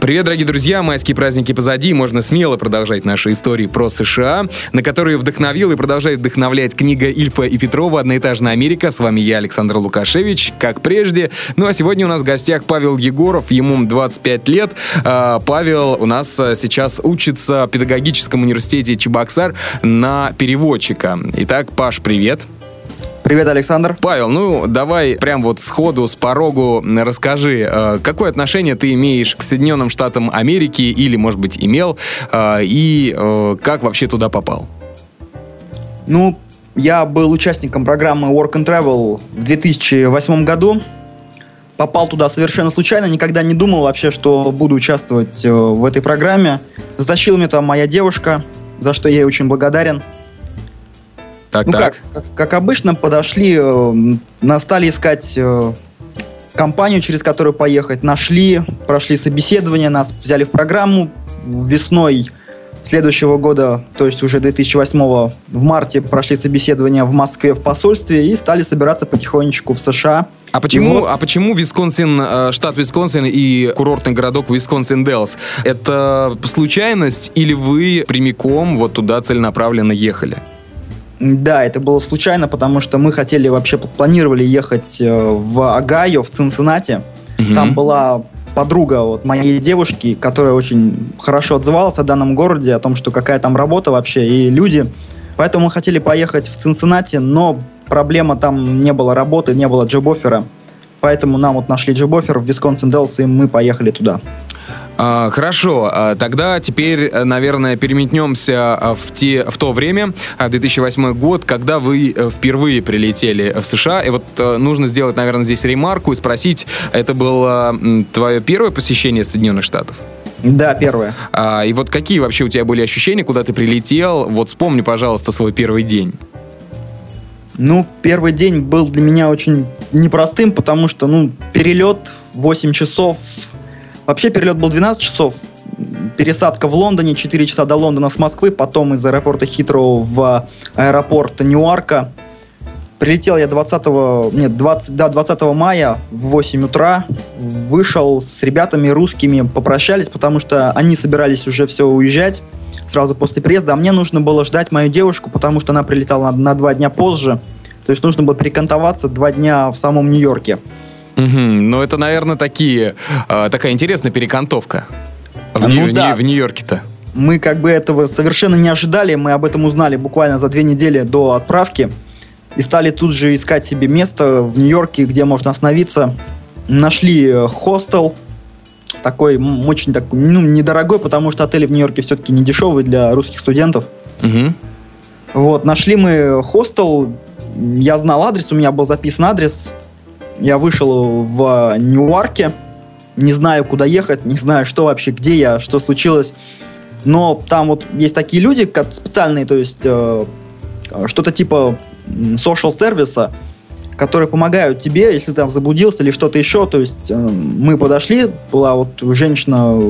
Привет, дорогие друзья! Майские праздники позади, можно смело продолжать наши истории про США, на которые вдохновил и продолжает вдохновлять книга Ильфа и Петрова «Одноэтажная Америка». С вами я, Александр Лукашевич, как прежде. Ну а сегодня у нас в гостях Павел Егоров, ему 25 лет. А, Павел у нас а, сейчас учится в педагогическом университете Чебоксар на переводчика. Итак, Паш, привет! Привет, Александр. Павел, ну давай прям вот сходу, с порогу расскажи, э, какое отношение ты имеешь к Соединенным Штатам Америки или, может быть, имел, э, и э, как вообще туда попал? Ну, я был участником программы Work and Travel в 2008 году. Попал туда совершенно случайно, никогда не думал вообще, что буду участвовать в этой программе. Затащила меня там моя девушка, за что я ей очень благодарен. Так, ну так. Как, как, как обычно, подошли, э, стали искать э, компанию, через которую поехать. Нашли, прошли собеседование, нас взяли в программу. Весной следующего года, то есть уже 2008 в марте прошли собеседование в Москве в посольстве и стали собираться потихонечку в США. А почему, вот... а почему Висконсин, э, штат Висконсин и курортный городок Висконсин Делс? Это случайность или вы прямиком вот туда целенаправленно ехали? Да, это было случайно, потому что мы хотели вообще планировали ехать э, в Огайо, в Цинциннати. Угу. Там была подруга вот моей девушки, которая очень хорошо отзывалась о данном городе, о том, что какая там работа вообще и люди. Поэтому мы хотели поехать в Цинциннати, но проблема там не было работы, не было джоб-оффера. Поэтому нам вот нашли джоб-оффер в Висконсин Делс, и мы поехали туда. А, хорошо, а, тогда теперь, э, наверное, переметнемся а, в, те, в то время, 2008 год, когда вы э, впервые прилетели в США. И вот э, нужно сделать, наверное, здесь ремарку и спросить, это было твое первое посещение Соединенных Штатов? Да, первое. А, и вот какие вообще у тебя были ощущения, куда ты прилетел? Вот вспомни, пожалуйста, свой первый день. Ну, первый день был для меня очень непростым, потому что, ну, перелет 8 часов Вообще перелет был 12 часов. Пересадка в Лондоне, 4 часа до Лондона с Москвы, потом из аэропорта Хитроу в аэропорт Ньюарка. Прилетел я 20, нет, 20, да, 20 мая в 8 утра. Вышел с ребятами русскими, попрощались, потому что они собирались уже все уезжать сразу после приезда, а мне нужно было ждать мою девушку, потому что она прилетала на, на два дня позже. То есть нужно было перекантоваться два дня в самом Нью-Йорке. Угу. Ну, это, наверное, такие, э, такая интересная перекантовка в, ну, Нью- да. в Нью-Йорке-то. Мы как бы этого совершенно не ожидали. Мы об этом узнали буквально за две недели до отправки. И стали тут же искать себе место в Нью-Йорке, где можно остановиться. Нашли э, хостел, такой очень такой, ну, недорогой, потому что отели в Нью-Йорке все-таки не дешевые для русских студентов. Угу. Вот, нашли мы хостел, я знал адрес, у меня был записан адрес, я вышел в Ньюарке, не знаю, куда ехать, не знаю, что вообще, где я, что случилось. Но там вот есть такие люди, как специальные, то есть э, что-то типа social сервиса, которые помогают тебе, если там заблудился или что-то еще. То есть э, мы подошли, была вот женщина,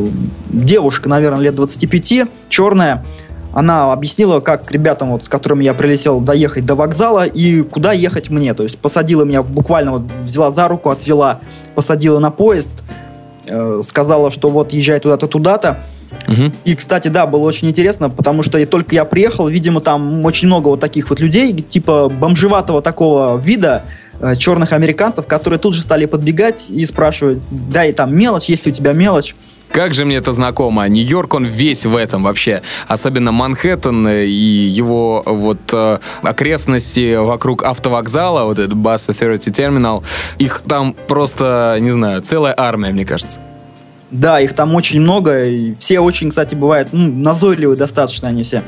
девушка, наверное, лет 25, черная, она объяснила, как ребятам, вот, с которыми я прилетел, доехать до вокзала и куда ехать мне. То есть посадила меня, буквально вот взяла за руку, отвела, посадила на поезд, э, сказала, что вот езжай туда-то, туда-то. Угу. И, кстати, да, было очень интересно, потому что и только я приехал, видимо, там очень много вот таких вот людей, типа бомжеватого такого вида, э, черных американцев, которые тут же стали подбегать и спрашивать, дай там мелочь, есть ли у тебя мелочь. Как же мне это знакомо. Нью-Йорк, он весь в этом вообще. Особенно Манхэттен и его вот э, окрестности вокруг автовокзала, вот этот Bus Authority Terminal, их там просто, не знаю, целая армия, мне кажется. Да, их там очень много, и все очень, кстати, бывают ну, назойливые достаточно они все.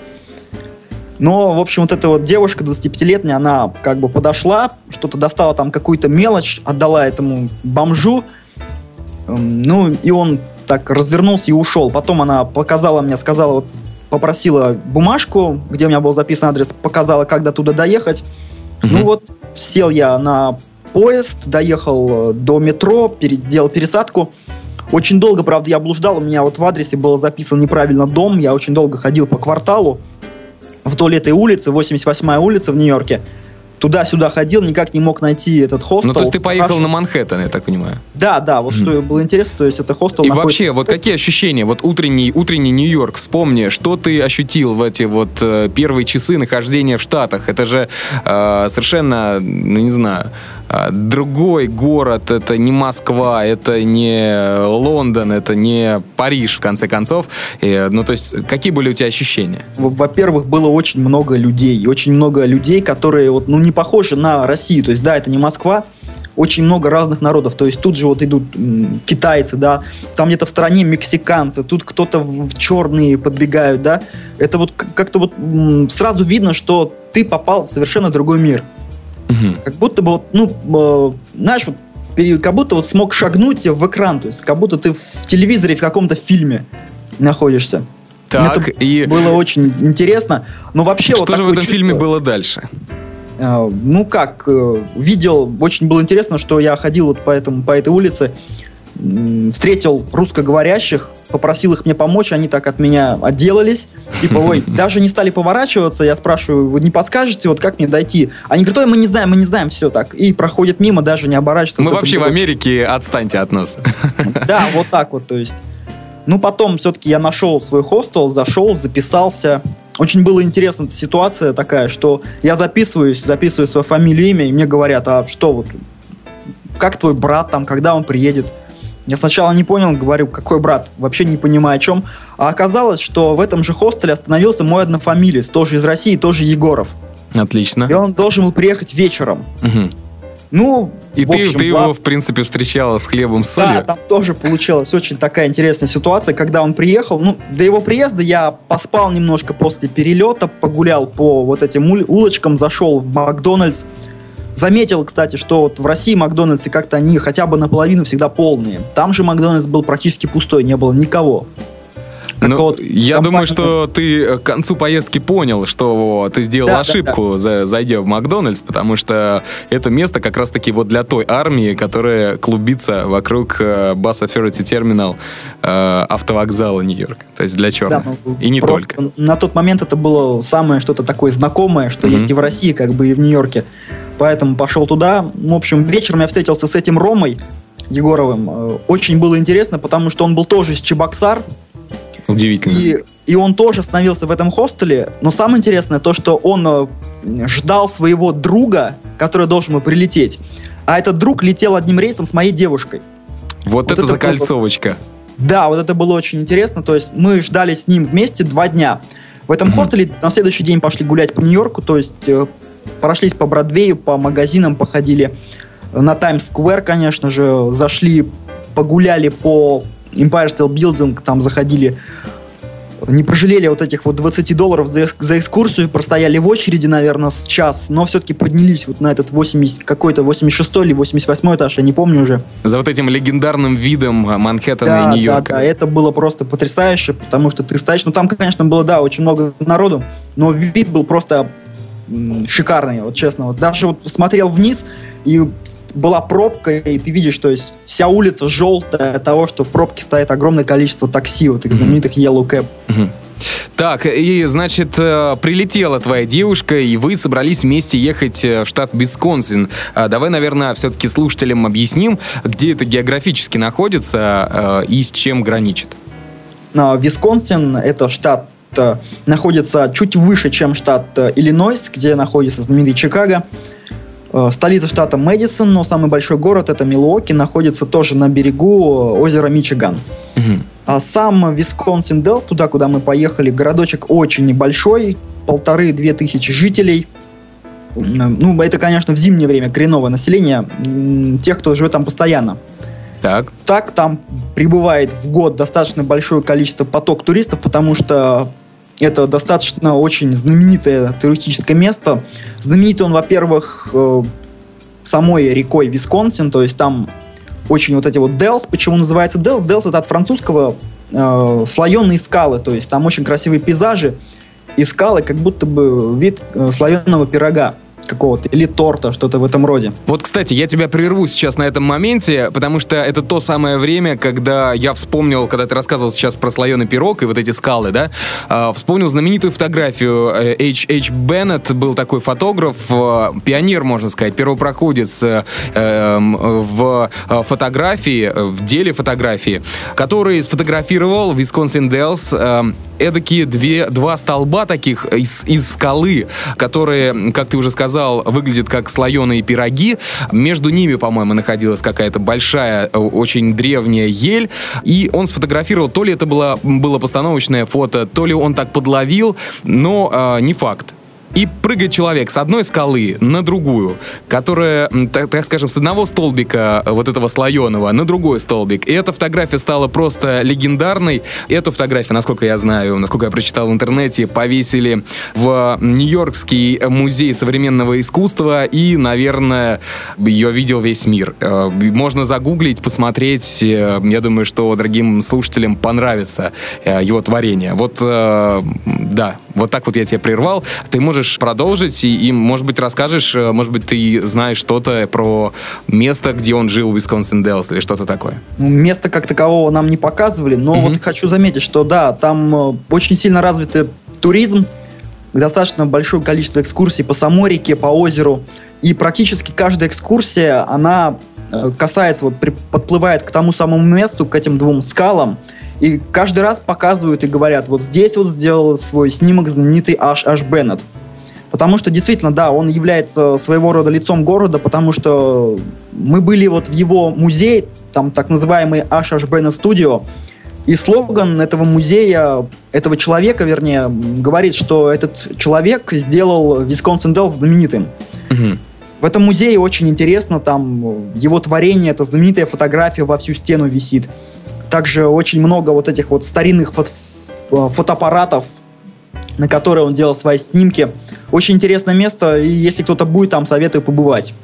Но, в общем, вот эта вот девушка 25-летняя, она как бы подошла, что-то достала там какую-то мелочь, отдала этому бомжу, ну, и он так развернулся и ушел. Потом она показала мне, сказала, вот, попросила бумажку, где у меня был записан адрес, показала, как до туда доехать. Угу. Ну вот, сел я на поезд, доехал э, до метро, перед, сделал пересадку. Очень долго, правда, я блуждал, у меня вот в адресе был записан неправильно дом, я очень долго ходил по кварталу вдоль этой улицы, 88-я улица в Нью-Йорке туда-сюда ходил, никак не мог найти этот хостел. Ну, то есть ты поехал на Манхэттен, я так понимаю? Да, да, вот mm. что было интересно, то есть это хостел И находится... вообще, вот какие ощущения, вот утренний, утренний Нью-Йорк, вспомни, что ты ощутил в эти вот э, первые часы нахождения в Штатах? Это же э, совершенно, ну, не знаю, другой город, это не Москва, это не Лондон, это не Париж, в конце концов. И, ну, то есть, какие были у тебя ощущения? Во-первых, было очень много людей, очень много людей, которые вот, ну, не не похожи на Россию. То есть, да, это не Москва, очень много разных народов. То есть тут же вот идут китайцы, да, там где-то в стране мексиканцы, тут кто-то в черные подбегают, да. Это вот как-то вот сразу видно, что ты попал в совершенно другой мир. Угу. Как будто бы вот, ну, э, знаешь, вот как будто вот смог шагнуть в экран, то есть как будто ты в телевизоре в каком-то фильме находишься. Так, Это и... было очень интересно. Но вообще Что вот же в этом чувство... фильме было дальше? А, ну как, э, видел, очень было интересно, что я ходил вот по, этому, по этой улице, встретил русскоговорящих, попросил их мне помочь, они так от меня отделались. Типа, ой, даже не стали поворачиваться, я спрашиваю, вы не подскажете, вот как мне дойти? Они говорят, ой, мы не знаем, мы не знаем, все так. И проходят мимо, даже не оборачиваются. Мы вообще в Америке, отстаньте от нас. Да, вот так вот, то есть. Ну, потом все-таки я нашел свой хостел, зашел, записался, очень была интересная ситуация такая, что я записываюсь, записываю свою фамилию, имя, и мне говорят, а что вот, как твой брат там, когда он приедет? Я сначала не понял, говорю, какой брат, вообще не понимаю о чем. А оказалось, что в этом же хостеле остановился мой однофамилец, тоже из России, тоже Егоров. Отлично. И он должен был приехать вечером. Угу. Ну, и ты, общем, ты его, в принципе, встречала с хлебом с солью? Да, там тоже получилась очень такая интересная ситуация, когда он приехал. Ну, до его приезда я поспал немножко после перелета, погулял по вот этим улочкам, зашел в Макдональдс. Заметил, кстати, что вот в России Макдональдсы как-то они хотя бы наполовину всегда полные. Там же Макдональдс был практически пустой, не было никого. Ну, я думаю, что ты э, к концу поездки понял, что ты сделал да, ошибку, да, да. зайдя в Макдональдс, потому что это место как раз-таки вот для той армии, которая клубится вокруг Authority Terminal э, автовокзала Нью-Йорк. То есть для черных. Да, ну, и не только. На тот момент это было самое что-то такое знакомое, что mm-hmm. есть и в России, как бы и в Нью-Йорке. Поэтому пошел туда. В общем, вечером я встретился с этим Ромой Егоровым. Очень было интересно, потому что он был тоже из Чебоксар, Удивительно. И, и он тоже остановился в этом хостеле. Но самое интересное то, что он э, ждал своего друга, который должен был прилететь. А этот друг летел одним рейсом с моей девушкой. Вот, вот это, это закольцовочка. Было, да, вот это было очень интересно. То есть мы ждали с ним вместе два дня. В этом хостеле на следующий день пошли гулять по Нью-Йорку, то есть э, прошлись по Бродвею, по магазинам походили. На Таймс-сквер, конечно же, зашли, погуляли по Empire State Building, там заходили не прожалели вот этих вот 20 долларов за, за экскурсию, простояли в очереди, наверное, с час, но все-таки поднялись вот на этот 80, какой-то 86 или 88 этаж, я не помню уже. За вот этим легендарным видом Манхэттена да, и Нью-Йорка. Да, да, это было просто потрясающе, потому что ты стоишь, ну там, конечно, было, да, очень много народу, но вид был просто шикарный, вот честно. Вот даже вот смотрел вниз, и была пробка, и ты видишь, что есть вся улица желтая от того, что в пробке стоит огромное количество такси, вот их знаменитых Yellow Cab. Так, и, значит, э, прилетела твоя девушка, и вы собрались вместе ехать э, в штат Висконсин. А давай, наверное, все-таки слушателям объясним, где это географически находится э, и с чем граничит. Висконсин — это штат находится чуть выше, чем штат Иллинойс, где находится знаменитый Чикаго. Э, столица штата Мэдисон, но самый большой город это Милуоки, находится тоже на берегу э, озера Мичиган. Угу. А сам Висконсин Делс, туда, куда мы поехали, городочек очень небольшой, полторы-две тысячи жителей. Э, ну, это, конечно, в зимнее время коренное население, тех, кто живет там постоянно. Так. Так там прибывает в год достаточно большое количество поток туристов, потому что это достаточно очень знаменитое туристическое место. Знаменит он, во-первых, э, самой рекой Висконсин, то есть там очень вот эти вот Делс. Почему называется Делс? Делс это от французского э, слоеные скалы, то есть там очень красивые пейзажи и скалы, как будто бы вид э, слоеного пирога. Какого-то, или торта, что-то в этом роде. Вот, кстати, я тебя прерву сейчас на этом моменте, потому что это то самое время, когда я вспомнил, когда ты рассказывал сейчас про слоеный пирог и вот эти скалы, да, э, вспомнил знаменитую фотографию H. H. Беннет, был такой фотограф, э, пионер, можно сказать, первопроходец э, эм, в фотографии, в деле фотографии, который сфотографировал Висконсин Делс э, эдакие две, два столба таких из, из скалы, которые, как ты уже сказал, выглядят как слоеные пироги. Между ними, по-моему, находилась какая-то большая, э, очень древняя ель. И он сфотографировал, то ли это было, было постановочное фото, то ли он так подловил, но э, не факт. И прыгает человек с одной скалы на другую, которая, так, так скажем, с одного столбика э, вот этого слоеного на другой столбик. И эта фотография стала просто легендарной. Эту фотографию, насколько я знаю, насколько я прочитал в интернете, повесили в Нью-Йоркский музей современного искусства. И, наверное, ее видел весь мир. Э, можно загуглить, посмотреть. Э, я думаю, что дорогим слушателям понравится его творение. Вот, да, вот так вот я тебя прервал. Ты можешь продолжить и, и, может быть, расскажешь, э, может быть, ты знаешь что-то про место, где он жил, в Висконсин Делс или что-то такое? Ну, место как такового нам не показывали, но mm-hmm. вот хочу заметить, что да, там э, очень сильно развитый туризм, достаточно большое количество экскурсий по самой реке, по озеру, и практически каждая экскурсия, она э, касается, вот подплывает к тому самому месту, к этим двум скалам, и каждый раз показывают и говорят, вот здесь вот сделал свой снимок знаменитый Аш Беннет. Потому что действительно, да, он является своего рода лицом города, потому что мы были вот в его музее, там так называемый HHBN Studio, и слоган этого музея, этого человека, вернее, говорит, что этот человек сделал Висконсин Делл знаменитым. Угу. В этом музее очень интересно, там его творение, это знаменитая фотография во всю стену висит. Также очень много вот этих вот старинных фото фотоаппаратов, на которые он делал свои снимки. Очень интересное место, и если кто-то будет там, советую побывать.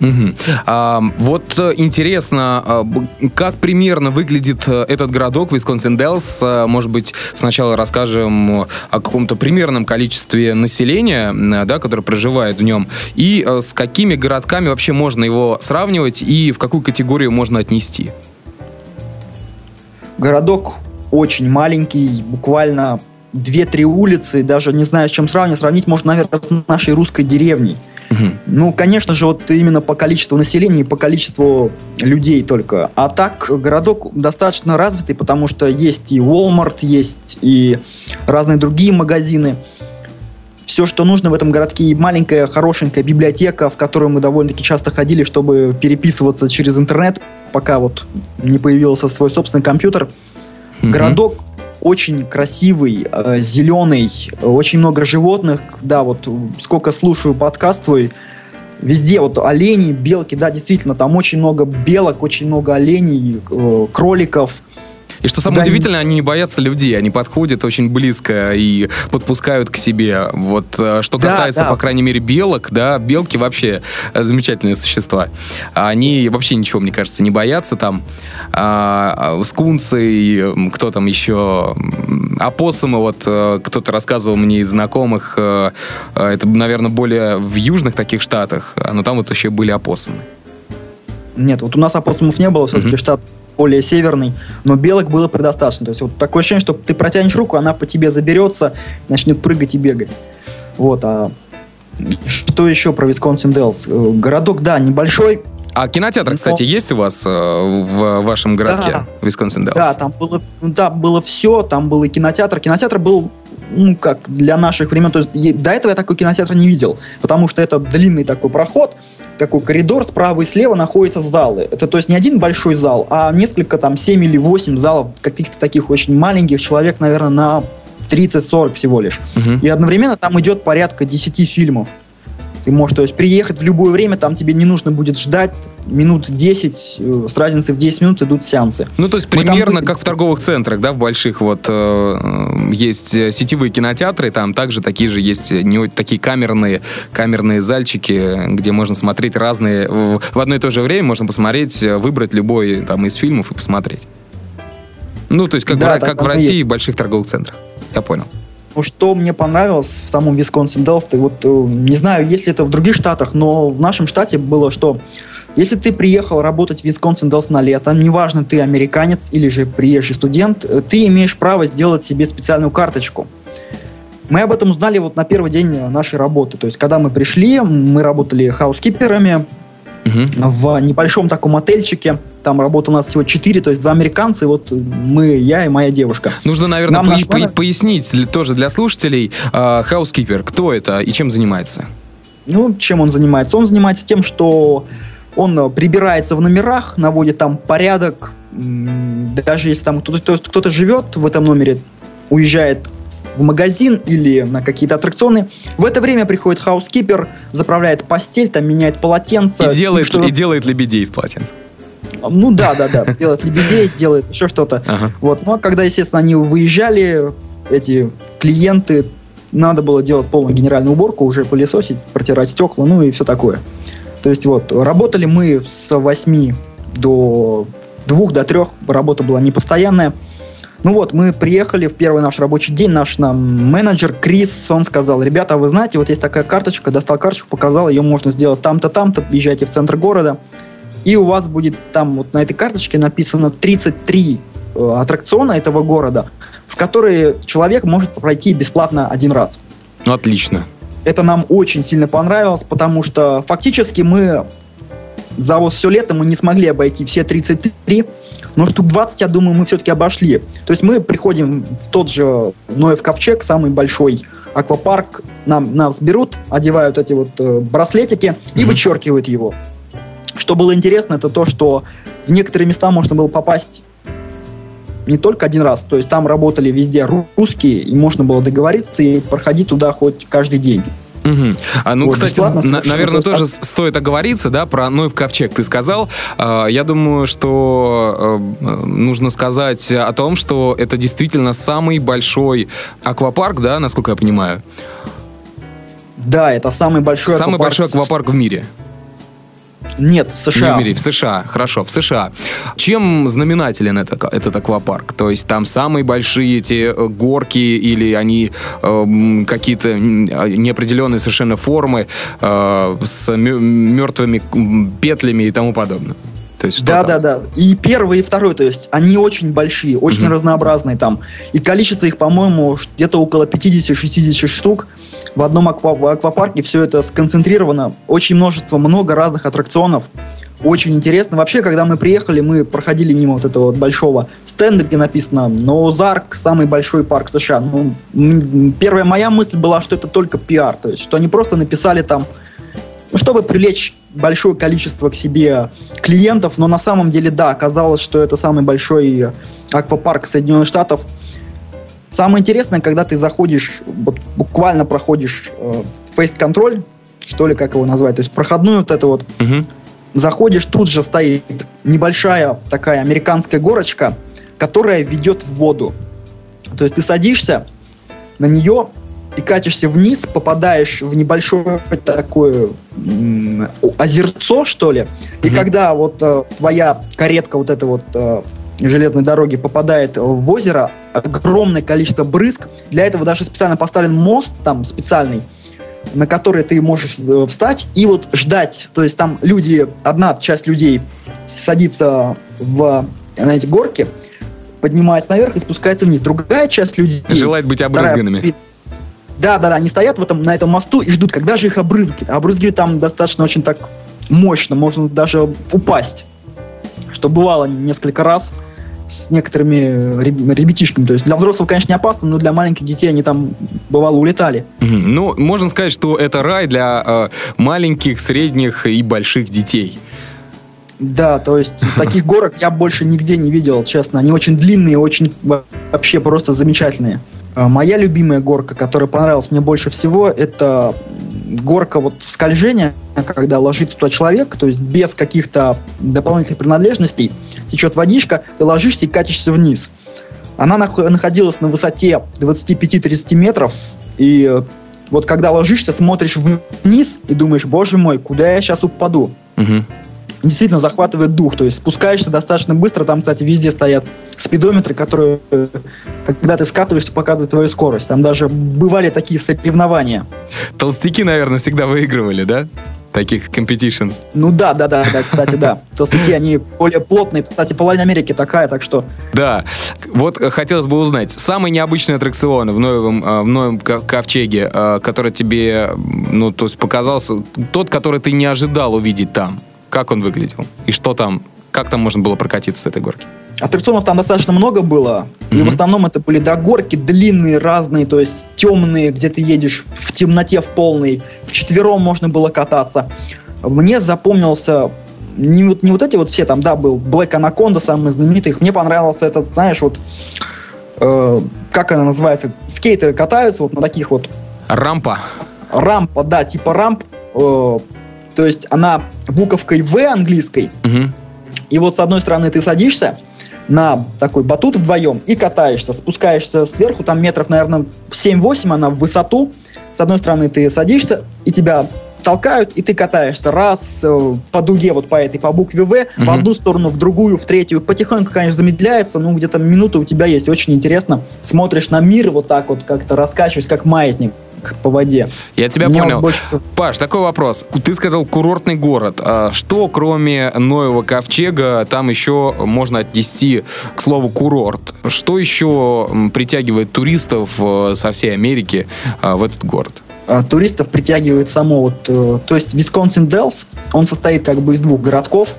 Угу. А, вот э, интересно, а, как примерно выглядит э, этот городок Висконсин Делс? А, может быть, сначала расскажем о каком-то примерном количестве населения, да, которое проживает в нем, и э, с какими городками вообще можно его сравнивать и в какую категорию можно отнести? Городок очень маленький, буквально две-три улицы, даже не знаю, с чем сравнить, сравнить можно, наверное, с нашей русской деревней. Угу. Ну, конечно же, вот именно по количеству населения и по количеству людей только. А так, городок достаточно развитый, потому что есть и Walmart, есть и разные другие магазины. Все, что нужно в этом городке, и маленькая хорошенькая библиотека, в которую мы довольно-таки часто ходили, чтобы переписываться через интернет, пока вот не появился свой собственный компьютер. Угу. Городок очень красивый, э, зеленый, очень много животных. Да, вот сколько слушаю подкаст твой, везде вот олени, белки, да, действительно, там очень много белок, очень много оленей, э, кроликов. И что самое да, удивительное, они не боятся людей, они подходят очень близко и подпускают к себе. Вот э, что касается, да, да. по крайней мере, белок, да, белки вообще э, замечательные существа. Они вообще ничего, мне кажется, не боятся там. А, а скунсы, кто там еще, опоссумы, вот э, кто-то рассказывал мне из знакомых, это, наверное, более в южных таких штатах, но там вот еще были опоссумы. Нет, вот у нас опоссумов не было, все-таки mm-hmm. штат более северный, но белок было предостаточно. То есть вот такое ощущение, что ты протянешь руку, она по тебе заберется, начнет прыгать и бегать. Вот, а что еще про Висконсин Делс? Э, городок, да, небольшой, а кинотеатр, кстати, есть у вас э, в вашем городке, да, Висконсин Делс? Да, там было, да, было все, там был и кинотеатр. Кинотеатр был, ну, как для наших времен, то есть до этого я такой кинотеатр не видел, потому что это длинный такой проход, такой коридор, справа и слева находятся залы. Это то есть не один большой зал, а несколько там 7 или 8 залов, каких-то таких очень маленьких, человек, наверное, на 30-40 всего лишь. Угу. И одновременно там идет порядка 10 фильмов. Ты можешь, то есть, приехать в любое время, там тебе не нужно будет ждать минут 10, э, с разницей в 10 минут идут сеансы. Ну, то есть, Мы примерно там... как в торговых центрах, да, в больших вот э, есть сетевые кинотеатры, там также такие же есть не такие камерные, камерные зальчики, где можно смотреть разные, в, одно и то же время можно посмотреть, э, выбрать любой там из фильмов и посмотреть. Ну, то есть, как, да, в, как в России, в больших торговых центрах. Я понял. Что мне понравилось в самом Висконсин Делс, вот э, не знаю, есть ли это в других штатах, но в нашем штате было, что если ты приехал работать в Висконсин Делс на лето, неважно, ты американец или же приезжий студент, э, ты имеешь право сделать себе специальную карточку. Мы об этом узнали вот на первый день нашей работы. То есть, когда мы пришли, мы работали хаускиперами, в небольшом таком отельчике. Там работало у нас всего четыре, то есть два американца, и вот мы, я и моя девушка. Нужно, наверное, по- по- пояснить для, тоже для слушателей. Хаускипер, кто это и чем занимается? Ну, чем он занимается? Он занимается тем, что он прибирается в номерах, наводит там порядок. Даже если там кто-то, кто-то живет в этом номере, уезжает в магазин или на какие-то аттракционы. В это время приходит хаускипер, заправляет постель, там меняет полотенце. И делает, что и делает лебедей из полотенца. Ну да, да, да. Делает лебедей, делает еще что-то. Ага. Вот. Ну а когда, естественно, они выезжали, эти клиенты, надо было делать полную генеральную уборку, уже пылесосить, протирать стекла, ну и все такое. То есть вот, работали мы с 8 до 2 до 3, работа была непостоянная. Ну вот, мы приехали в первый наш рабочий день, наш нам менеджер Крис, он сказал, ребята, вы знаете, вот есть такая карточка, достал карточку, показал, ее можно сделать там-то, там-то, езжайте в центр города, и у вас будет там вот на этой карточке написано 33 э, аттракциона этого города, в которые человек может пройти бесплатно один раз. Ну, отлично. Это нам очень сильно понравилось, потому что фактически мы за вот все лето мы не смогли обойти все 33, но штук 20, я думаю, мы все-таки обошли. То есть мы приходим в тот же Ноев ковчег, самый большой аквапарк, нам, нас берут, одевают эти вот э, браслетики и mm-hmm. вычеркивают его. Что было интересно, это то, что в некоторые места можно было попасть не только один раз, то есть там работали везде русские, и можно было договориться и проходить туда хоть каждый день. Угу. А, ну, вот, кстати, на, наверное, тоже от... стоит оговориться, да, про Ноев ковчег ты сказал. А, я думаю, что э, нужно сказать о том, что это действительно самый большой аквапарк, да, насколько я понимаю? Да, это самый большой самый аквапарк. Самый большой аквапарк в мире. Нет, в США. Не в мире, в США. Хорошо, в США. Чем знаменателен это, этот аквапарк? То есть там самые большие эти э, горки или они э, какие-то неопределенные совершенно формы э, с мертвыми петлями и тому подобное? То есть, да, там? да, да. И первый, и второй, то есть они очень большие, очень угу. разнообразные там. И количество их, по-моему, где-то около 50-60 штук в одном аква аквапарке все это сконцентрировано. Очень множество, много разных аттракционов. Очень интересно. Вообще, когда мы приехали, мы проходили мимо вот этого вот большого стенда, где написано «Ноузарк, самый большой парк США». Ну, первая моя мысль была, что это только пиар, то есть, что они просто написали там, ну, чтобы привлечь большое количество к себе клиентов, но на самом деле, да, оказалось, что это самый большой аквапарк Соединенных Штатов – Самое интересное, когда ты заходишь, вот буквально проходишь э, фейс-контроль, что ли, как его назвать, то есть проходную вот эту вот, угу. заходишь, тут же стоит небольшая такая американская горочка, которая ведет в воду. То есть ты садишься на нее и катишься вниз, попадаешь в небольшое такое озерцо, что ли, и когда вот э, твоя каретка вот эта вот э, железной дороги попадает в озеро, огромное количество брызг. Для этого даже специально поставлен мост там специальный, на который ты можешь э, встать и вот ждать. То есть там люди, одна часть людей садится в, на эти горки, поднимается наверх и спускается вниз. Другая часть людей... Желает быть обрызганными. Вторая, да, да, да, они стоят в этом, на этом мосту и ждут, когда же их обрызгивают. Обрызгивают там достаточно очень так мощно, можно даже упасть. Что бывало несколько раз с некоторыми ребятишками. То есть для взрослых, конечно, не опасно, но для маленьких детей они там, бывало, улетали. Ну, можно сказать, что это рай для э, маленьких, средних и больших детей. Да, то есть таких горок я больше нигде не видел, честно. Они очень длинные, очень вообще просто замечательные. А моя любимая горка, которая понравилась мне больше всего, это горка вот скольжения, когда ложится туда человек, то есть без каких-то дополнительных принадлежностей, течет водичка, ты ложишься и катишься вниз. Она находилась на высоте 25-30 метров, и э, вот когда ложишься, смотришь вниз и думаешь, боже мой, куда я сейчас упаду? Угу. действительно захватывает дух. То есть спускаешься достаточно быстро. Там, кстати, везде стоят спидометры, которые, когда ты скатываешься, показывают твою скорость. Там даже бывали такие соревнования. Толстяки, наверное, всегда выигрывали, да? Таких competitions. Ну да, да, да, да, кстати, да. Толстяки, они более плотные. Кстати, половина Америки такая, так что... Да. Вот хотелось бы узнать, самый необычный аттракцион в новом, э, в новом ковчеге, э, который тебе, ну, то есть показался, тот, который ты не ожидал увидеть там, как он выглядел? И что там, как там можно было прокатиться с этой горки? Аттракционов там достаточно много было, mm-hmm. и в основном это были до горки длинные, разные, то есть темные, где ты едешь в темноте в полной, в четвером можно было кататься. Мне запомнился не вот, не вот эти вот все, там, да, был Black Anaconda, самый знаменитый, мне понравился этот, знаешь, вот, э, как она называется, скейтеры катаются вот на таких вот... Рампа. Рампа, да, типа рамп, э, то есть она буковкой В английской, угу. и вот с одной стороны ты садишься, на такой батут вдвоем и катаешься, спускаешься сверху, там метров, наверное, 7-8 она в высоту. С одной стороны ты садишься, и тебя толкают, и ты катаешься раз э, по дуге, вот по этой, по букве В, mm-hmm. в одну сторону, в другую, в третью. Потихоньку, конечно, замедляется, ну, где-то минута у тебя есть. Очень интересно. Смотришь на мир вот так вот, как-то раскачиваясь, как маятник по воде. Я тебя Мне понял. Больше... Паш, такой вопрос. Ты сказал курортный город. А что, кроме Ноева ковчега, там еще можно отнести к слову курорт? Что еще притягивает туристов э, со всей Америки э, в этот город? А, туристов притягивает само вот, э, то есть Висконсин Делс, он состоит как бы из двух городков.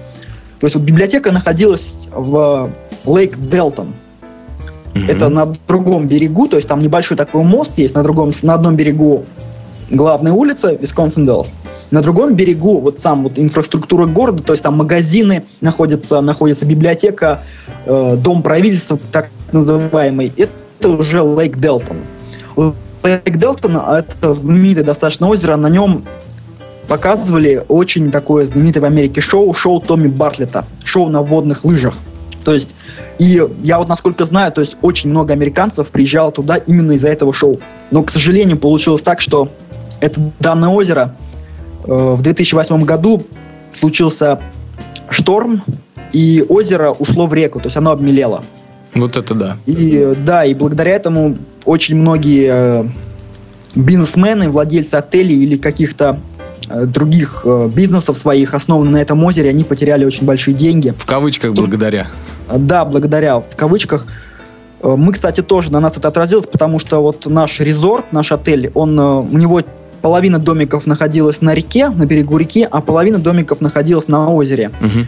То есть вот библиотека находилась в Лейк Делтон, Mm-hmm. Это на другом берегу, то есть там небольшой такой мост есть, на другом, на одном берегу главная улица Висконсин Делс, на другом берегу вот сам вот инфраструктура города, то есть там магазины находятся, находится библиотека, э, дом правительства так называемый. Это уже Лейк Делтон. Лейк Делтон это знаменитое достаточно озеро, на нем показывали очень такое знаменитое в Америке шоу, шоу Томми Бартлета, шоу на водных лыжах. То есть, и я вот насколько знаю, то есть очень много американцев приезжало туда именно из-за этого шоу. Но, к сожалению, получилось так, что это данное озеро э, в 2008 году случился шторм, и озеро ушло в реку, то есть оно обмелело. Вот это да. И да, и благодаря этому очень многие э, бизнесмены, владельцы отелей или каких-то э, других э, бизнесов своих, основанных на этом озере, они потеряли очень большие деньги. В кавычках благодаря. Да, благодаря, в кавычках. Э, мы, кстати, тоже на нас это отразилось, потому что вот наш резорт, наш отель, он, э, у него половина домиков находилась на реке, на берегу реки, а половина домиков находилась на озере. Угу.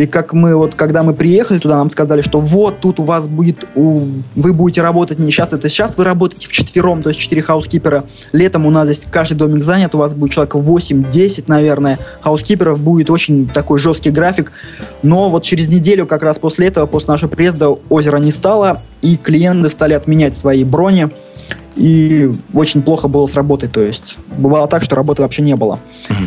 И как мы вот, когда мы приехали туда, нам сказали, что вот тут у вас будет, у, вы будете работать не сейчас, это сейчас вы работаете в четвером, то есть четыре хаускипера. Летом у нас здесь каждый домик занят, у вас будет человек 8-10, наверное, хаускиперов, будет очень такой жесткий график. Но вот через неделю, как раз после этого, после нашего приезда, озера не стало, и клиенты стали отменять свои брони и очень плохо было с работой, то есть бывало так, что работы вообще не было. Uh-huh.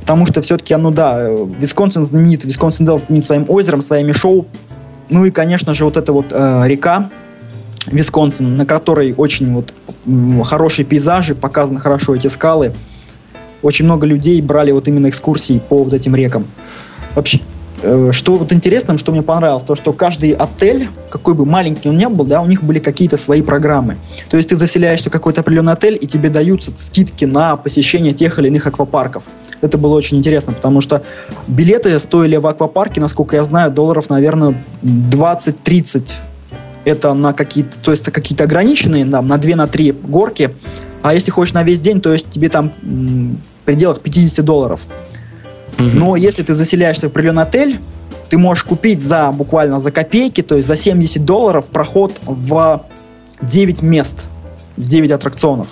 Потому что все-таки, ну да, Висконсин знаменит, Висконсин Делл знаменит своим озером, своими шоу. Ну и, конечно же, вот эта вот э, река Висконсин, на которой очень вот хорошие пейзажи, показаны хорошо эти скалы. Очень много людей брали вот именно экскурсии по вот этим рекам. Вообще, Э, что вот интересно, что мне понравилось, то, что каждый отель, какой бы маленький он ни был, да, у них были какие-то свои программы. То есть ты заселяешься в какой-то определенный отель, и тебе даются скидки на посещение тех или иных аквапарков. Это было очень интересно, потому что билеты стоили в аквапарке, насколько я знаю, долларов, наверное, 20-30. Это на какие-то, то есть какие-то ограниченные, да, на 2 на 3 горки. А если хочешь на весь день, то есть тебе там в пределах 50 долларов. Но если ты заселяешься в определенный отель, ты можешь купить за буквально за копейки, то есть за 70 долларов проход в 9 мест, в 9 аттракционов.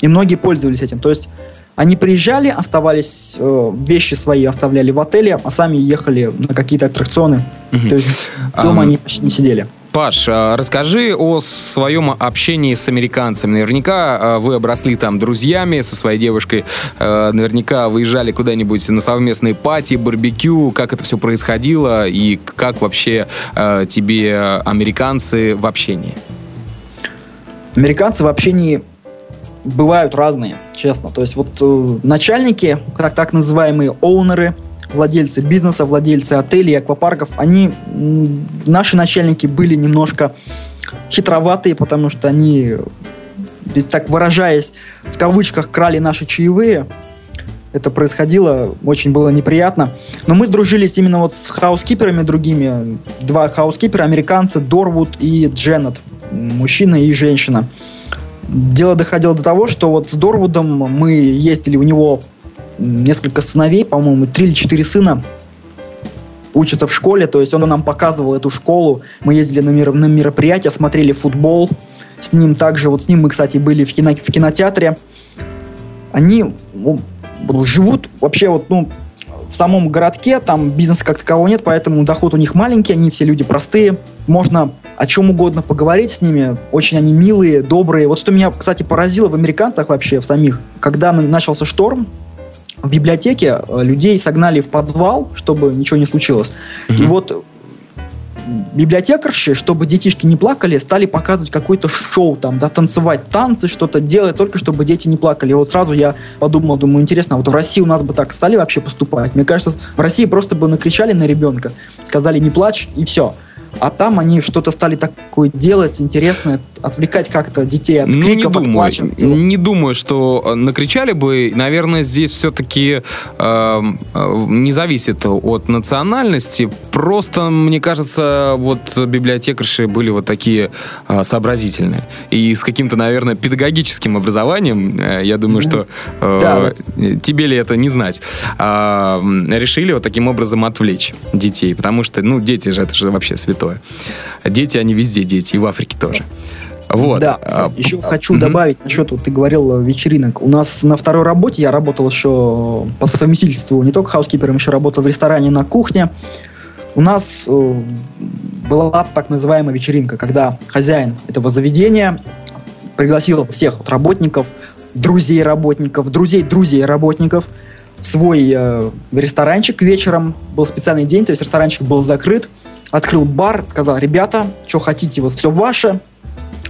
И многие пользовались этим. То есть они приезжали, оставались, э, вещи свои оставляли в отеле, а сами ехали на какие-то аттракционы. Угу. То есть дома um, они почти не сидели. Паш, а, расскажи о своем общении с американцами. Наверняка а, вы обросли там друзьями со своей девушкой. А, наверняка выезжали куда-нибудь на совместные пати, барбекю. Как это все происходило и как вообще тебе американцы в общении? Американцы в общении бывают разные, честно. То есть вот э, начальники, как так называемые оунеры, владельцы бизнеса, владельцы отелей, аквапарков, они, наши начальники были немножко хитроватые, потому что они, так выражаясь, в кавычках крали наши чаевые. Это происходило, очень было неприятно. Но мы сдружились именно вот с хаускиперами другими. Два хаускипера, американцы, Дорвуд и Дженнет. Мужчина и женщина. Дело доходило до того, что вот с Дорвудом мы ездили, у него несколько сыновей, по-моему, три или четыре сына учатся в школе, то есть он нам показывал эту школу, мы ездили на, мер, на мероприятия, смотрели футбол, с ним также, вот с ним мы, кстати, были в, кино, в кинотеатре. Они ну, живут вообще вот, ну, в самом городке, там бизнеса как такового нет, поэтому доход у них маленький, они все люди простые. Можно о чем угодно поговорить с ними. Очень они милые, добрые. Вот что меня, кстати, поразило в американцах вообще, в самих. Когда начался шторм, в библиотеке э, людей согнали в подвал, чтобы ничего не случилось. Mm-hmm. И вот библиотекарши, чтобы детишки не плакали, стали показывать какое-то шоу там, да, танцевать танцы, что-то делать, только чтобы дети не плакали. И вот сразу я подумал, думаю, интересно, а вот в России у нас бы так стали вообще поступать? Мне кажется, в России просто бы накричали на ребенка, сказали не плачь, и все. А там они что-то стали такое делать интересное, отвлекать как-то детей от ну, криков, не думаю, от. Не думаю, что э, накричали бы. Наверное, здесь все-таки э, э, не зависит от национальности. Просто, мне кажется, вот библиотекарши были вот такие э, сообразительные. И с каким-то, наверное, педагогическим образованием, э, я думаю, что э, да. тебе ли это не знать, э, решили вот таким образом отвлечь детей. Потому что, ну, дети же, это же вообще святое. Дети, они везде дети, и в Африке тоже. Вот. Да. А, еще а, хочу угу. добавить насчет, вот ты говорил вечеринок. У нас на второй работе я работал еще по совместительству не только хаускипером, еще работал в ресторане на кухне. У нас э, была так называемая вечеринка, когда хозяин этого заведения пригласил всех вот, работников, друзей работников, друзей друзей работников в свой э, ресторанчик вечером. Был специальный день, то есть ресторанчик был закрыт. Открыл бар, сказал, ребята, что хотите, вот все ваше,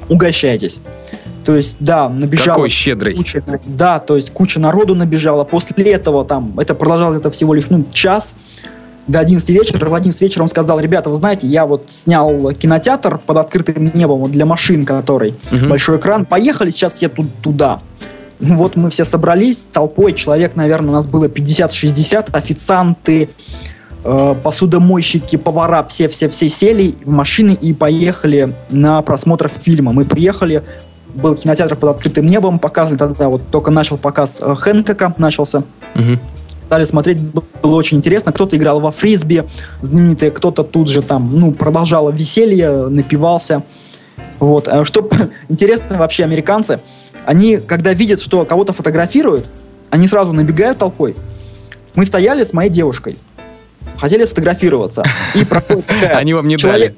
угощайтесь. То есть, да, набежало... Какой щедрый. Куча, да, то есть куча народу набежала. После этого там, это продолжалось это всего лишь, ну, час до 11 вечера. В 11 вечера он сказал, ребята, вы знаете, я вот снял кинотеатр под открытым небом вот для машин, который угу. большой экран. Поехали сейчас все тут, туда. Ну вот мы все собрались толпой, человек, наверное, у нас было 50-60, официанты, посудомойщики, повара, все-все-все сели в машины и поехали на просмотр фильма. Мы приехали, был кинотеатр под открытым небом, показывали тогда, вот только начал показ э, Хэнкока, начался. Угу. Стали смотреть, было очень интересно. Кто-то играл во фрисби, знаменитые, кто-то тут же там, ну, продолжал веселье, напивался. Вот. А что интересно вообще, американцы, они, когда видят, что кого-то фотографируют, они сразу набегают толпой. Мы стояли с моей девушкой хотели сфотографироваться. И проходит Они вам не дали?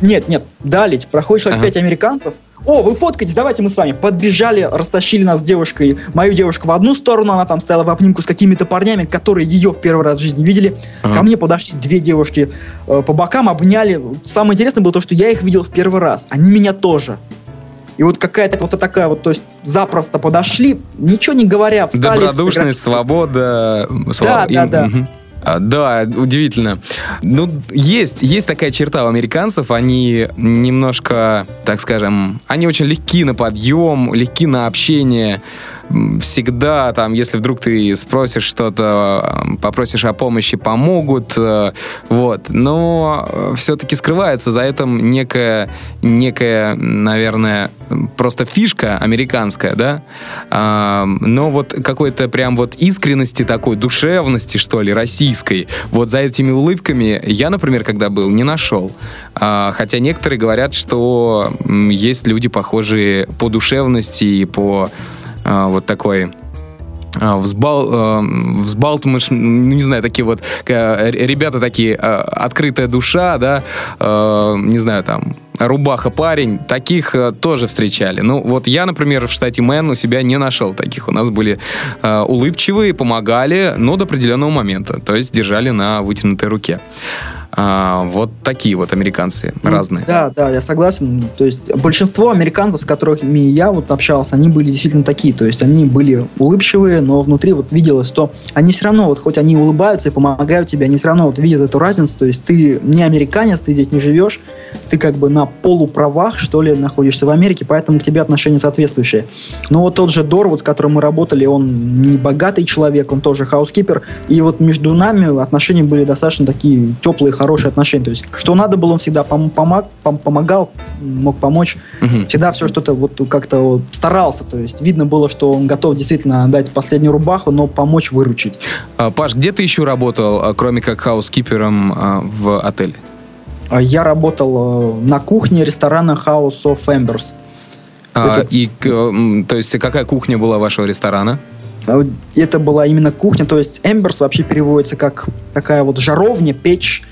Нет, нет, дали. Проходит человек ага. 5 американцев. О, вы фоткаетесь, давайте мы с вами. Подбежали, растащили нас с девушкой, мою девушку в одну сторону, она там стояла в обнимку с какими-то парнями, которые ее в первый раз в жизни видели. Ага. Ко мне подошли две девушки э, по бокам, обняли. Самое интересное было то, что я их видел в первый раз. Они меня тоже. И вот какая-то вот такая вот, то есть запросто подошли, ничего не говоря, встали. Добродушность, свобода. Да, да, да. Угу. А, да, удивительно. Ну, есть, есть такая черта у американцев, они немножко, так скажем, они очень легки на подъем, легки на общение, всегда там, если вдруг ты спросишь что-то, попросишь о помощи, помогут, э, вот. Но все-таки скрывается за этим некая, некая, наверное, просто фишка американская, да. Но вот какой-то прям вот искренности такой, душевности, что ли, российской, вот за этими улыбками я, например, когда был, не нашел. А, хотя некоторые говорят, что есть люди, похожие по душевности и по а, вот такой а, взбал, а, взбалтмыш, ну, не знаю, такие вот ребята такие, открытая душа, да, не знаю, там, рубаха парень, таких тоже встречали. Ну, вот я, например, в штате Мэн у себя не нашел таких. У нас были улыбчивые, помогали, но до определенного момента, то есть держали на вытянутой руке. А, вот такие вот американцы Ну, разные. Да, да, я согласен. То есть большинство американцев, с которыми я вот общался, они были действительно такие. То есть они были улыбчивые, но внутри вот виделось, что они все равно, вот хоть они улыбаются и помогают тебе, они все равно вот видят эту разницу. То есть ты не американец, ты здесь не живешь, ты как бы на полуправах, что ли, находишься в Америке, поэтому к тебе отношения соответствующие. Но вот тот же Дор, вот с которым мы работали, он не богатый человек, он тоже хаускипер, и вот между нами отношения были достаточно такие теплые, хорошие отношения. То есть что надо было, он всегда пом- помог, пом- помогал, мог помочь. Мгм. Всегда все что-то вот как-то вот старался. То есть видно было, что он готов действительно дать последнюю рубаху, но помочь выручить. А, Паш, где ты еще работал, а, кроме как хаускипером а, в отеле? Я работал э, на кухне ресторана House of Embers. А, Это- И, то есть, какая кухня была вашего ресторана? Это была именно кухня, то есть Embers вообще переводится как такая вот жаровня, печь.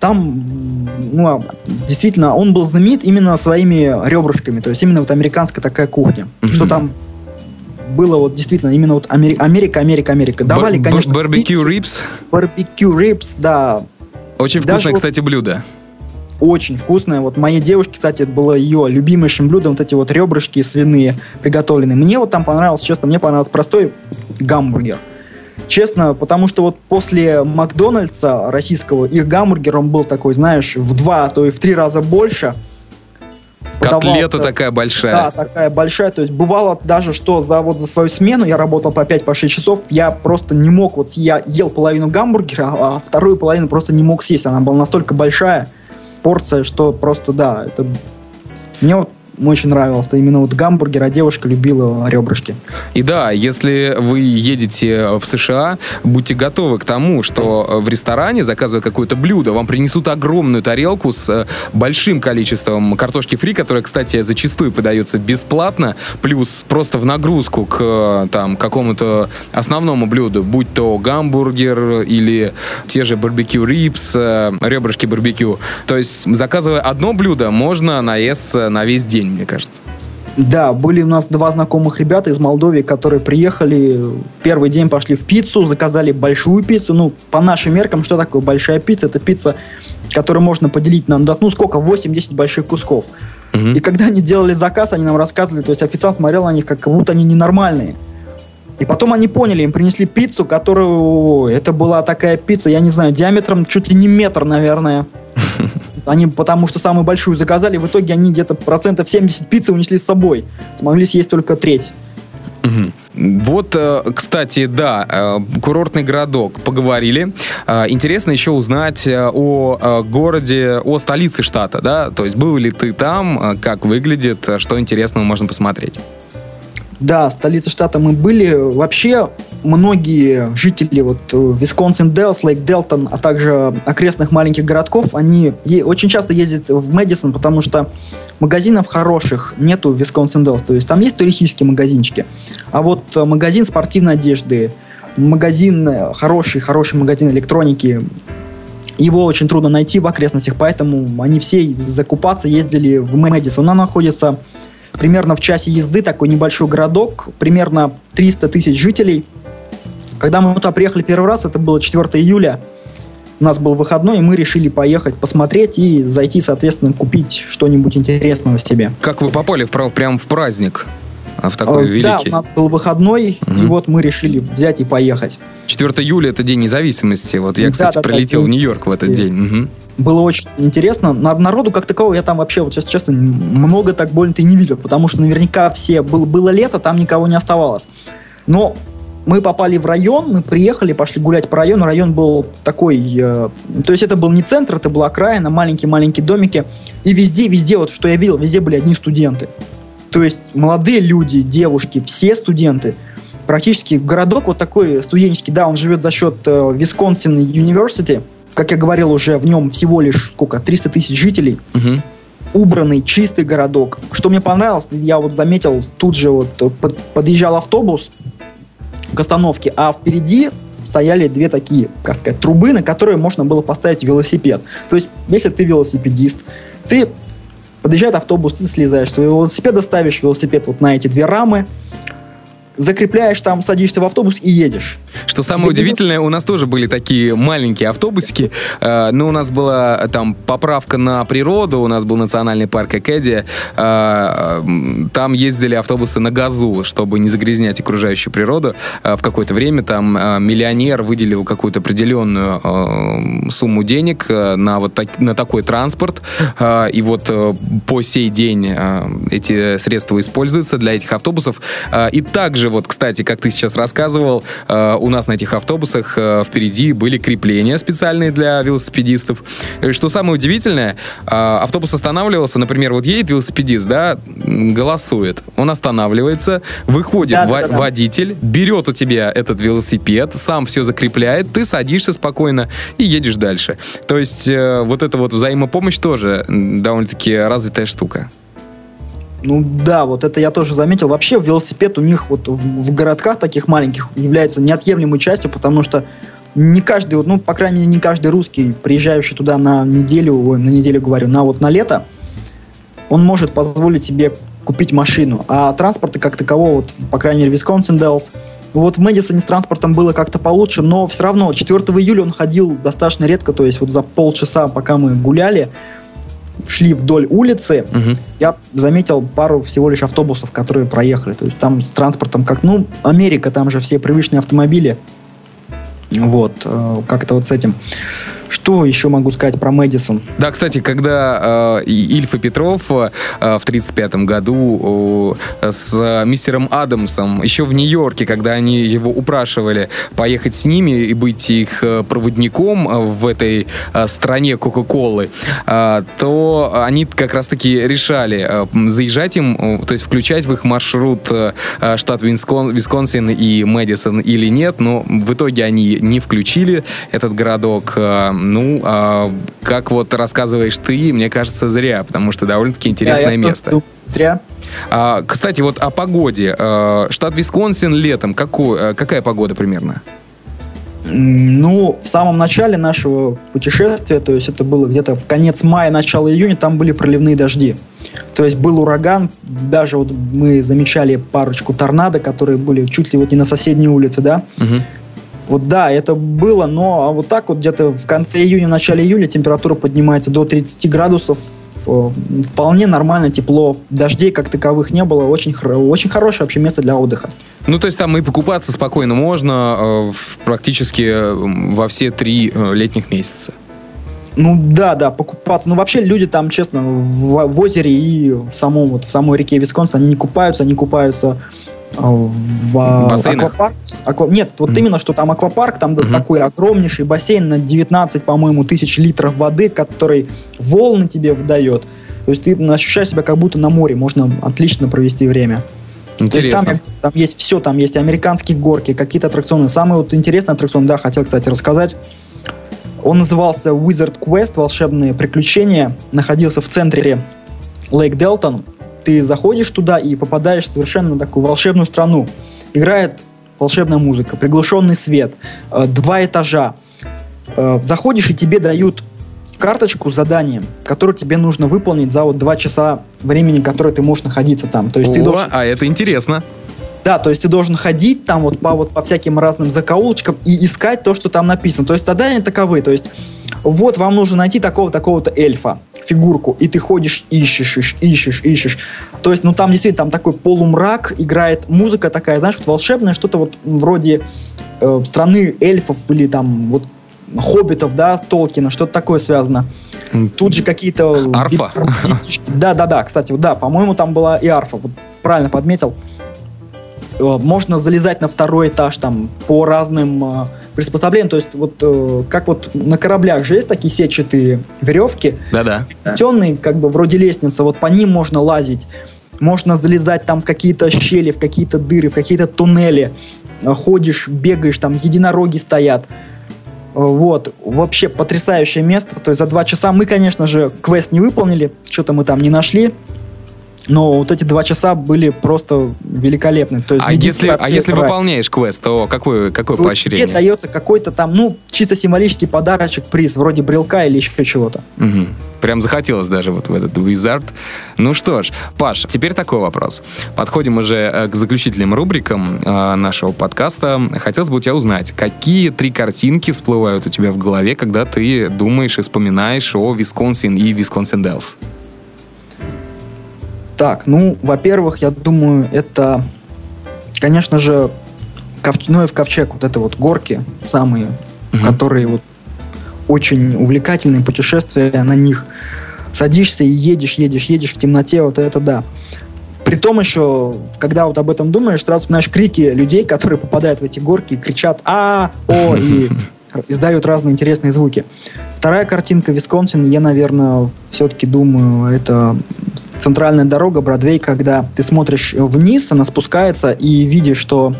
Там, ну, а, действительно, он был знаменит именно своими ребрышками, то есть именно вот американская такая кухня. Мгм. Что там было вот действительно именно вот Амери- Америка, Америка, Америка. Давали, Бар- конечно, Барбекю рибс. барбекю рибс, да, Очень Даже вкусное, вот- кстати, блюдо. очень вкусная. Вот моей девушке, кстати, это было ее любимейшим блюдом, вот эти вот ребрышки свиные приготовленные. Мне вот там понравилось, честно, мне понравился простой гамбургер. Честно, потому что вот после Макдональдса российского, их гамбургер, он был такой, знаешь, в два, а то и в три раза больше. Котлета Подавался- такая большая. Да, такая большая. То есть бывало даже, что за вот за свою смену я работал по 5 по 6 часов, я просто не мог, вот я ел половину гамбургера, а вторую половину просто не мог съесть. Она была настолько большая порция, что просто, да, это... Мне вот очень нравилось. Это именно вот гамбургер, а девушка любила ребрышки. И да, если вы едете в США, будьте готовы к тому, что в ресторане, заказывая какое-то блюдо, вам принесут огромную тарелку с э, большим количеством картошки фри, которая, кстати, зачастую подается бесплатно, плюс просто в нагрузку к э, там, какому-то основному блюду, будь то гамбургер или те же барбекю рибс, э, ребрышки барбекю. То есть, заказывая одно блюдо, можно наесться на весь день, мне кажется. Да, были у нас два знакомых ребята из Молдовии, которые приехали, первый день пошли в пиццу, заказали большую пиццу. Ну, по нашим меркам, что такое большая пицца? Это пицца, которую можно поделить на, ну, сколько, 8-10 больших кусков. Мгм. И когда они делали заказ, они нам рассказывали, то есть официант смотрел на них, как будто они ненормальные. И потом они поняли, им принесли пиццу, которую... Это была такая пицца, я не знаю, диаметром чуть ли не метр, наверное. Они потому что самую большую заказали, в итоге они где-то процентов 70 пиццы унесли с собой. Смогли съесть только треть. Мгм. Вот, э, кстати, да, э, курортный городок, поговорили. Э, Интересно еще узнать о городе, о столице штата, да? То есть был ли ты там, как выглядит, что интересного можно посмотреть? Да, столица штата мы были. Вообще, многие жители вот Висконсин Делс, Лейк Делтон, а также окрестных маленьких городков, они очень часто ездят в Мэдисон, потому что магазинов хороших нету в Висконсин Делс. То есть там есть туристические магазинчики. А вот э, магазин спортивной одежды, магазин, э, хороший, хороший магазин электроники, его очень трудно найти в окрестностях, поэтому они все закупаться ездили в Мэдисон. Она находится примерно в часе езды, такой небольшой городок, примерно 300 тысяч жителей. Когда мы туда приехали первый раз, это было 4 июля, у нас был выходной, и мы решили поехать посмотреть и зайти, соответственно, купить что-нибудь интересного себе. Как вы попали в, пра- прям в праздник? а, В такой Э, великий. Да, у нас был выходной, и Мгм. вот мы решили взять и поехать. 4 июля это День независимости. Вот я, Да, кстати, да, да, прилетел в День Нью-Йорк в этот день. Мгм. Было очень интересно. На- Народу как такового я там вообще, вот сейчас честно, много так больно-то и не видел, потому что наверняка все... Было, было лето, там никого не оставалось. Но мы попали в район, мы приехали, пошли гулять по району. Район был такой... э, то есть это был не центр, это была окраина, маленькие-маленькие домики. И везде, везде, вот что я видел, везде были одни студенты. То есть молодые люди, девушки, все студенты. Практически городок вот такой студенческий, да, он живет за счет э, Висконсин University. Как я говорил уже, в нем всего лишь сколько, 300 тысяч жителей. Мгм. Убранный, чистый городок. Что мне понравилось, я вот заметил, тут же вот э, под- подъезжал автобус к остановке, а впереди стояли две такие, как сказать, трубы, на которые можно было поставить велосипед. То есть, если ты велосипедист, ты подъезжает автобус, ты слезаешь своего велосипеда, ставишь велосипед вот на эти две рамы, закрепляешь там, садишься в автобус и едешь. Что самое Тебе удивительное, у нас тоже были такие маленькие автобусики, э, но у нас была э, там поправка на природу, у нас был национальный парк Экедия, э, там ездили автобусы на газу, чтобы не загрязнять окружающую природу. В какое-то время там миллионер выделил какую-то определенную сумму денег на вот так, на такой транспорт, и вот по сей день эти средства используются для этих автобусов. И также вот, кстати, как ты сейчас рассказывал, у нас на этих автобусах э, впереди были крепления специальные для велосипедистов. И что самое удивительное, э, автобус останавливался, например, вот едет велосипедист, да, голосует, он останавливается, выходит да, во- да, да. водитель, берет у тебя этот велосипед, сам все закрепляет, ты садишься спокойно и едешь дальше. То есть э, вот эта вот взаимопомощь тоже довольно-таки развитая штука. Ну да, вот это я тоже заметил. Вообще велосипед у них вот в, в городках таких маленьких является неотъемлемой частью, потому что не каждый, ну, по крайней мере, не каждый русский, приезжающий туда на неделю, ой, на неделю говорю, на вот на лето, он может позволить себе купить машину. А транспорта как такового, вот, по крайней мере, Висконсин Делс, вот в Мэдисоне с транспортом было как-то получше, но все равно 4 июля он ходил достаточно редко, то есть вот за полчаса, пока мы гуляли, шли вдоль улицы, угу. я заметил пару всего лишь автобусов, которые проехали. То есть там с транспортом как, ну, Америка, там же все привычные автомобили. Вот, э, как-то вот с этим. Что еще могу сказать про Мэдисон? Да, кстати, когда э, Ильф и Петров э, в 1935 году э, с мистером Адамсом, еще в Нью-Йорке, когда они его упрашивали поехать с ними и быть их э, проводником в этой э, стране Кока-Колы, э, то они как раз-таки решали э, заезжать им, э, то есть включать в их маршрут э, штат Вискон, Висконсин и Мэдисон или нет, но в итоге они не включили этот городок. Э, ну, а, как вот рассказываешь ты, мне кажется, зря, потому что довольно-таки интересное да, место. Зря. А, кстати, вот о погоде. А, штат Висконсин летом, какую, а, какая погода примерно? Ну, в самом начале нашего путешествия, то есть это было где-то в конец мая, начало июня, там были проливные дожди. То есть был ураган, даже вот мы замечали парочку торнадо, которые были чуть ли вот не на соседней улице, да. Угу. Вот да, это было, но вот так вот где-то в конце июня, начале июля температура поднимается до 30 градусов. Э, вполне нормально, тепло. Дождей как таковых не было. Очень, очень хорошее вообще место для отдыха. Ну, то есть там и покупаться спокойно можно э, практически э, во все три летних месяца. Ну да, да, покупаться. Ну вообще люди там, честно, в, в озере и в самом вот в самой реке Висконсин они не купаются, они купаются в а, аквапарк. Аква... Нет, вот mm. именно, что там аквапарк, там mm-hmm. такой огромнейший бассейн на 19, по-моему, тысяч литров воды, который волны тебе выдает. То есть ты ощущаешь себя как будто на море, можно отлично провести время. Интересно. То есть там, там есть все, там есть американские горки, какие-то аттракционы. Самый вот интересный аттракцион, да, хотел, кстати, рассказать. Он назывался Wizard Quest, волшебные приключения. Находился в центре Лейк Делтон ты заходишь туда и попадаешь в совершенно такую волшебную страну. Играет волшебная музыка, приглушенный свет, э, два этажа. Э, заходишь, и тебе дают карточку с заданием, которое тебе нужно выполнить за вот два часа времени, которое ты можешь находиться там. То есть О, ты должен... а это интересно. Да, то есть ты должен ходить там вот по, вот по всяким разным закоулочкам и искать то, что там написано. То есть задания таковы. То есть вот вам нужно найти такого-такого-то эльфа, фигурку, и ты ходишь, ищешь, ищешь, ищешь, ищешь. То есть, ну там действительно там такой полумрак, играет музыка такая, знаешь, вот волшебная, что-то вот вроде э, страны эльфов или там вот хоббитов, да, Толкина, что-то такое связано. Тут же какие-то... Арфа? Да, да, да, кстати, да, по-моему, там была и арфа, вот правильно подметил. Э, можно залезать на второй этаж там по разным э, приспособлениям. То есть вот э, как вот на кораблях же есть такие сетчатые веревки. Да-да. Темные, как бы вроде лестницы, вот по ним можно лазить. Можно залезать там в какие-то щели, в какие-то дыры, в какие-то туннели. Ходишь, бегаешь, там единороги стоят. Вот, вообще потрясающее место. То есть за два часа мы, конечно же, квест не выполнили, что-то мы там не нашли. Но вот эти два часа были просто великолепны. То есть а если, а если выполняешь квест, то какое, какое ну, поощрение? Тебе дается какой-то там, ну, чисто символический подарочек, приз, вроде брелка или еще чего-то. Угу. Прям захотелось даже вот в этот Wizard. Ну что ж, Паш, теперь такой вопрос. Подходим уже э, к заключительным рубрикам э, нашего подкаста. Хотелось бы у тебя узнать, какие три картинки всплывают у тебя в голове, когда ты думаешь и вспоминаешь о Висконсин и Висконсин Делф? Так, ну, во-первых, я думаю, это, конечно же, Ков... Ноев ковчег, вот это вот горки самые, угу. которые вот очень увлекательные путешествия на них. Садишься и едешь, едешь, едешь в темноте, вот это да. При том еще, когда вот об этом думаешь, сразу вспоминаешь крики людей, которые попадают в эти горки и кричат «А, о!» и издают разные интересные звуки. Вторая картинка Висконсин, я, наверное, все-таки думаю, это центральная дорога Бродвей, когда ты смотришь вниз, она спускается, и видишь, что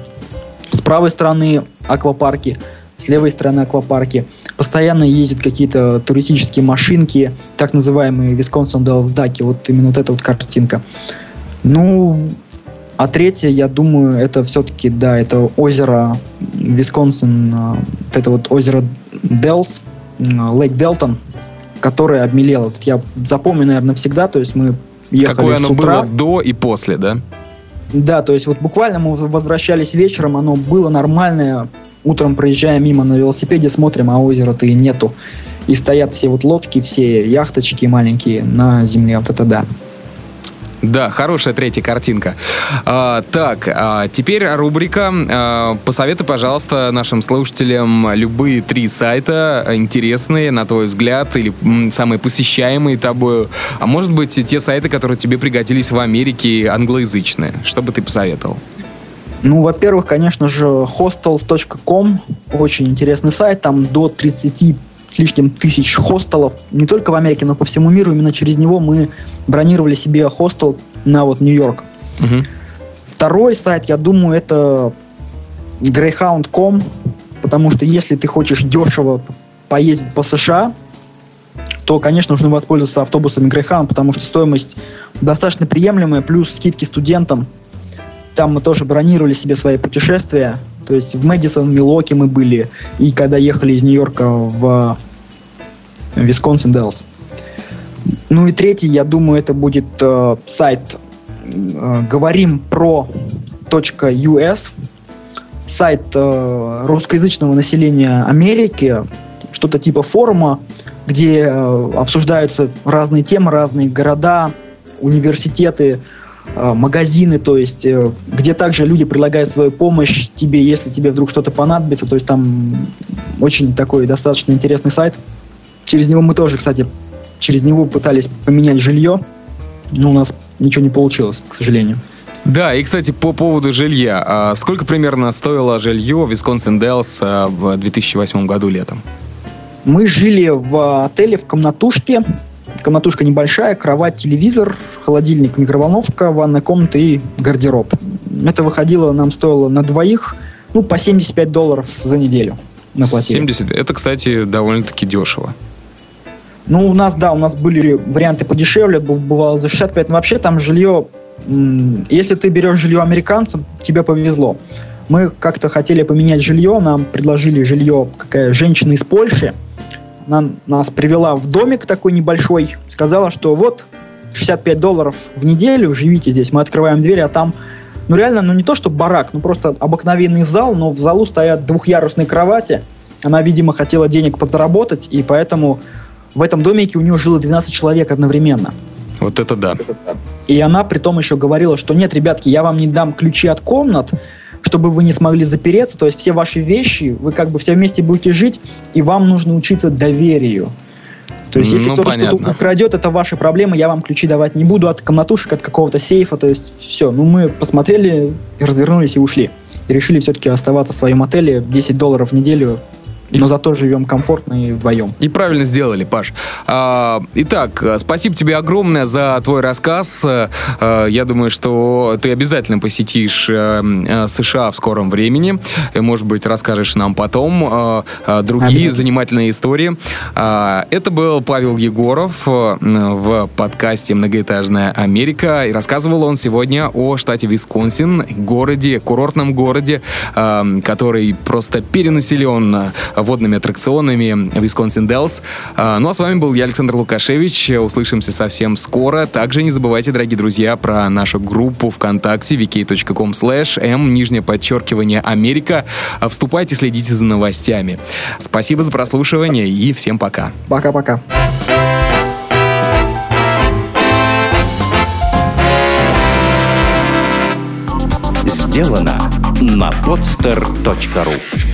с правой стороны аквапарки, с левой стороны аквапарки постоянно ездят какие-то туристические машинки, так называемые Висконсин Делс Даки, вот именно вот эта вот картинка. Ну, а третье, я думаю, это все-таки, да, это озеро Висконсин, а, вот это вот озеро Делс, Лейк Делтон, которое обмелело. Я запомню, наверное, всегда, то есть мы ехали Какое оно с утра. было до и после, да? Да, то есть вот буквально мы возвращались вечером, оно было нормальное. Утром проезжаем мимо на велосипеде, смотрим, а озера-то и нету. И стоят все вот лодки, все яхточки маленькие на земле. Вот это да. Да, хорошая третья картинка. А, так, а теперь рубрика. А, посоветуй, пожалуйста, нашим слушателям любые три сайта интересные, на твой взгляд, или м, самые посещаемые тобою. А может быть, те сайты, которые тебе пригодились в Америке, англоязычные. Что бы ты посоветовал? Ну, во-первых, конечно же, hostels.com. Очень интересный сайт. Там до 30 с лишним тысяч хостелов, не только в Америке, но по всему миру. Именно через него мы бронировали себе хостел на вот Нью-Йорк. Угу. Второй сайт, я думаю, это greyhound.com, потому что если ты хочешь дешево поездить по США, то, конечно, нужно воспользоваться автобусами Greyhound, потому что стоимость достаточно приемлемая, плюс скидки студентам. Там мы тоже бронировали себе свои путешествия. То есть в Мэдисон, Милоке мы были, и когда ехали из Нью-Йорка в Висконсин Делс. Ну и третий, я думаю, это будет э, сайт. Э, говорим про .us, сайт э, русскоязычного населения Америки, что-то типа форума, где э, обсуждаются разные темы, разные города, университеты, Э, магазины, то есть э, где также люди предлагают свою помощь тебе, если тебе вдруг что-то понадобится. То есть там очень такой достаточно интересный сайт. Через него мы тоже, кстати, через него пытались поменять жилье, но у нас ничего не получилось, к сожалению. Да, и, кстати, по поводу жилья. А сколько примерно стоило жилье в Wisconsin Dells э, в 2008 году летом? Мы жили в отеле в комнатушке Комнатушка небольшая, кровать, телевизор, холодильник, микроволновка, ванная комната и гардероб. Это выходило, нам стоило на двоих, ну, по 75 долларов за неделю мы платили. 70, это, кстати, довольно-таки дешево. Ну, у нас, да, у нас были варианты подешевле, бывало за 65, но вообще там жилье, если ты берешь жилье американцам, тебе повезло. Мы как-то хотели поменять жилье, нам предложили жилье какая женщина из Польши, она нас привела в домик такой небольшой, сказала, что вот 65 долларов в неделю, живите здесь. Мы открываем дверь, а там, ну реально, ну не то что барак, ну просто обыкновенный зал, но в залу стоят двухъярусные кровати. Она, видимо, хотела денег подзаработать, и поэтому в этом домике у нее жило 12 человек одновременно. Вот это да. И она при том еще говорила, что нет, ребятки, я вам не дам ключи от комнат, чтобы вы не смогли запереться, то есть все ваши вещи, вы как бы все вместе будете жить, и вам нужно учиться доверию. То есть, если ну, кто-то что-то украдет, это ваши проблемы, я вам ключи давать не буду от комнатушек, от какого-то сейфа, то есть все. Ну, мы посмотрели, развернулись и ушли. И решили все-таки оставаться в своем отеле, 10 долларов в неделю но зато живем комфортно и вдвоем. И правильно сделали, Паш. А, итак, спасибо тебе огромное за твой рассказ. А, я думаю, что ты обязательно посетишь а, США в скором времени. Может быть, расскажешь нам потом другие занимательные истории. А, это был Павел Егоров в подкасте «Многоэтажная Америка». И рассказывал он сегодня о штате Висконсин, городе, курортном городе, который просто перенаселен водными аттракционами Wisconsin Dells. А, ну а с вами был я, Александр Лукашевич. Услышимся совсем скоро. Также не забывайте, дорогие друзья, про нашу группу ВКонтакте vk.com slash m, нижнее подчеркивание, Америка. Вступайте, следите за новостями. Спасибо за прослушивание и всем пока. Пока-пока. Сделано на podster.ru